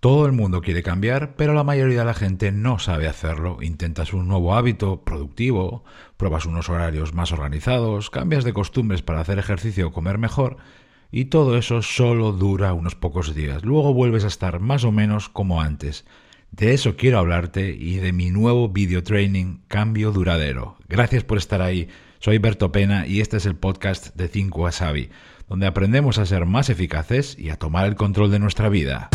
Todo el mundo quiere cambiar, pero la mayoría de la gente no sabe hacerlo. Intentas un nuevo hábito productivo, pruebas unos horarios más organizados, cambias de costumbres para hacer ejercicio o comer mejor, y todo eso solo dura unos pocos días. Luego vuelves a estar más o menos como antes. De eso quiero hablarte y de mi nuevo video training Cambio Duradero. Gracias por estar ahí. Soy Berto Pena y este es el podcast de 5 Wasabi, donde aprendemos a ser más eficaces y a tomar el control de nuestra vida.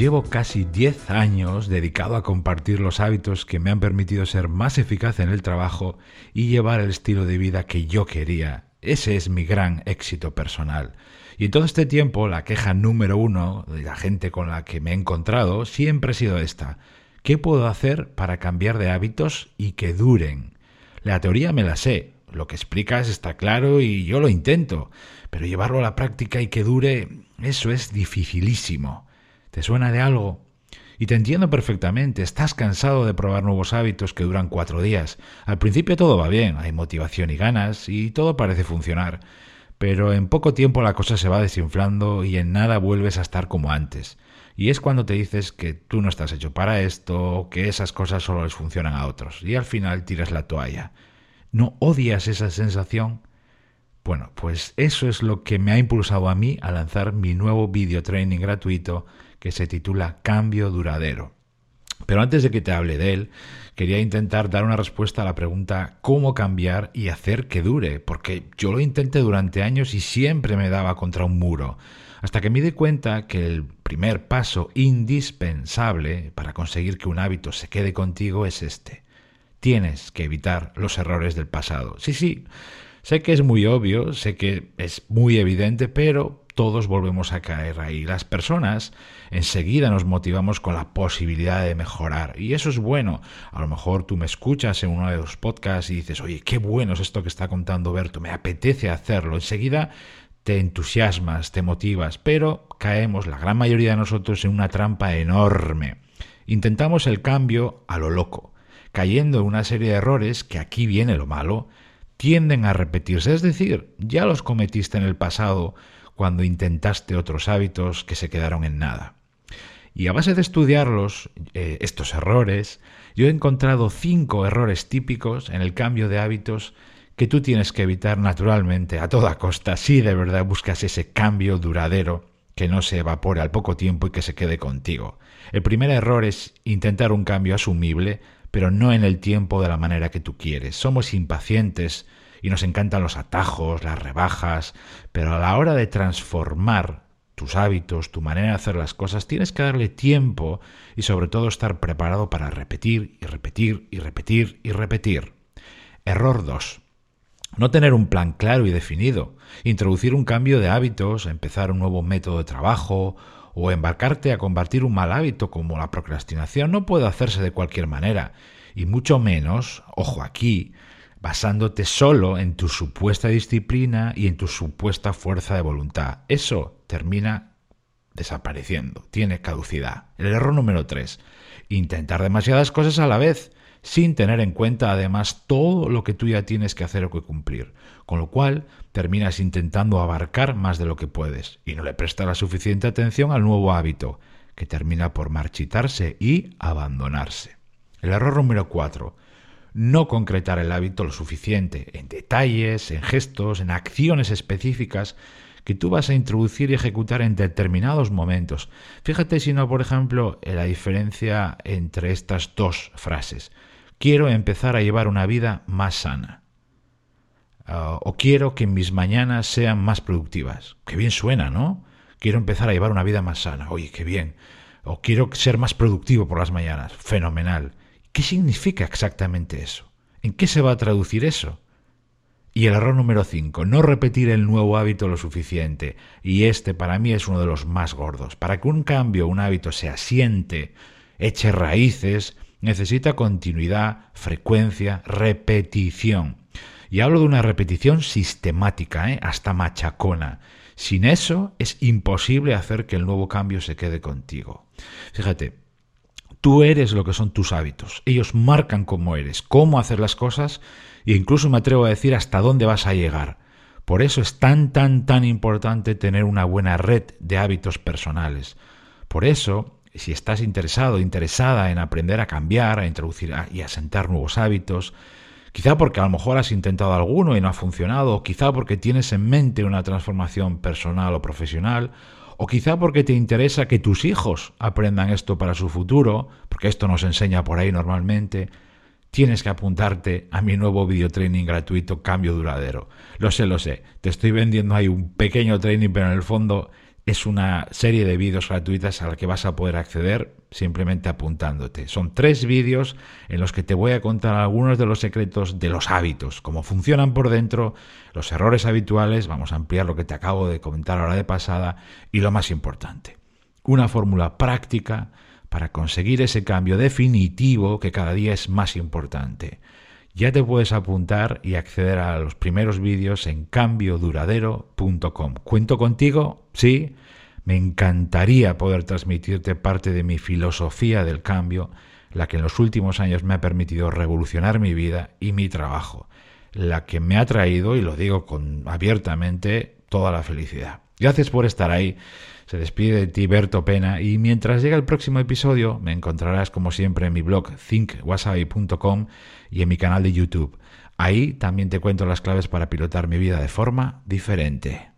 Llevo casi 10 años dedicado a compartir los hábitos que me han permitido ser más eficaz en el trabajo y llevar el estilo de vida que yo quería. Ese es mi gran éxito personal. Y en todo este tiempo la queja número uno de la gente con la que me he encontrado siempre ha sido esta. ¿Qué puedo hacer para cambiar de hábitos y que duren? La teoría me la sé, lo que explicas está claro y yo lo intento, pero llevarlo a la práctica y que dure, eso es dificilísimo. ¿Te suena de algo? Y te entiendo perfectamente, estás cansado de probar nuevos hábitos que duran cuatro días. Al principio todo va bien, hay motivación y ganas, y todo parece funcionar. Pero en poco tiempo la cosa se va desinflando y en nada vuelves a estar como antes. Y es cuando te dices que tú no estás hecho para esto, que esas cosas solo les funcionan a otros, y al final tiras la toalla. ¿No odias esa sensación? Bueno, pues eso es lo que me ha impulsado a mí a lanzar mi nuevo video training gratuito que se titula Cambio Duradero. Pero antes de que te hable de él, quería intentar dar una respuesta a la pregunta ¿cómo cambiar y hacer que dure? Porque yo lo intenté durante años y siempre me daba contra un muro, hasta que me di cuenta que el primer paso indispensable para conseguir que un hábito se quede contigo es este. Tienes que evitar los errores del pasado. Sí, sí, sé que es muy obvio, sé que es muy evidente, pero todos volvemos a caer ahí. Las personas enseguida nos motivamos con la posibilidad de mejorar. Y eso es bueno. A lo mejor tú me escuchas en uno de los podcasts y dices, oye, qué bueno es esto que está contando Berto, me apetece hacerlo. Enseguida te entusiasmas, te motivas, pero caemos, la gran mayoría de nosotros, en una trampa enorme. Intentamos el cambio a lo loco, cayendo en una serie de errores que aquí viene lo malo, tienden a repetirse, es decir, ya los cometiste en el pasado, cuando intentaste otros hábitos que se quedaron en nada. Y a base de estudiarlos, eh, estos errores, yo he encontrado cinco errores típicos en el cambio de hábitos que tú tienes que evitar naturalmente a toda costa si de verdad buscas ese cambio duradero que no se evapore al poco tiempo y que se quede contigo. El primer error es intentar un cambio asumible, pero no en el tiempo de la manera que tú quieres. Somos impacientes, y nos encantan los atajos, las rebajas, pero a la hora de transformar tus hábitos, tu manera de hacer las cosas, tienes que darle tiempo y sobre todo estar preparado para repetir y repetir y repetir y repetir. Error 2. No tener un plan claro y definido, introducir un cambio de hábitos, empezar un nuevo método de trabajo o embarcarte a combatir un mal hábito como la procrastinación no puede hacerse de cualquier manera, y mucho menos, ojo aquí, basándote solo en tu supuesta disciplina y en tu supuesta fuerza de voluntad. Eso termina desapareciendo, tiene caducidad. El error número 3, intentar demasiadas cosas a la vez, sin tener en cuenta además todo lo que tú ya tienes que hacer o que cumplir, con lo cual terminas intentando abarcar más de lo que puedes y no le prestas la suficiente atención al nuevo hábito, que termina por marchitarse y abandonarse. El error número 4, no concretar el hábito lo suficiente en detalles, en gestos, en acciones específicas que tú vas a introducir y ejecutar en determinados momentos. Fíjate si no, por ejemplo, en la diferencia entre estas dos frases. Quiero empezar a llevar una vida más sana. Ah, o quiero que mis mañanas sean más productivas. Qué bien suena, ¿no? Quiero empezar a llevar una vida más sana. Oye, qué bien. O quiero ser más productivo por las mañanas. Fenomenal. ¿Qué significa exactamente eso? ¿En qué se va a traducir eso? Y el error número 5, no repetir el nuevo hábito lo suficiente. Y este para mí es uno de los más gordos. Para que un cambio, un hábito se asiente, eche raíces, necesita continuidad, frecuencia, repetición. Y hablo de una repetición sistemática, ¿eh? hasta machacona. Sin eso es imposible hacer que el nuevo cambio se quede contigo. Fíjate, Tú eres lo que son tus hábitos. Ellos marcan cómo eres, cómo hacer las cosas e incluso me atrevo a decir hasta dónde vas a llegar. Por eso es tan, tan, tan importante tener una buena red de hábitos personales. Por eso, si estás interesado, interesada en aprender a cambiar, a introducir y a sentar nuevos hábitos, quizá porque a lo mejor has intentado alguno y no ha funcionado, o quizá porque tienes en mente una transformación personal o profesional, o quizá porque te interesa que tus hijos aprendan esto para su futuro, porque esto nos enseña por ahí normalmente, tienes que apuntarte a mi nuevo video training gratuito Cambio Duradero. Lo sé, lo sé, te estoy vendiendo ahí un pequeño training, pero en el fondo es una serie de vídeos gratuitas a la que vas a poder acceder simplemente apuntándote. Son tres vídeos en los que te voy a contar algunos de los secretos de los hábitos, cómo funcionan por dentro, los errores habituales, vamos a ampliar lo que te acabo de comentar ahora de pasada, y lo más importante, una fórmula práctica para conseguir ese cambio definitivo que cada día es más importante. Ya te puedes apuntar y acceder a los primeros vídeos en cambioduradero.com. ¿Cuento contigo? Sí. Me encantaría poder transmitirte parte de mi filosofía del cambio, la que en los últimos años me ha permitido revolucionar mi vida y mi trabajo, la que me ha traído, y lo digo con, abiertamente, toda la felicidad. Gracias por estar ahí. Se despide de ti Berto Pena y mientras llega el próximo episodio me encontrarás como siempre en mi blog thinkwasabi.com y en mi canal de YouTube. Ahí también te cuento las claves para pilotar mi vida de forma diferente.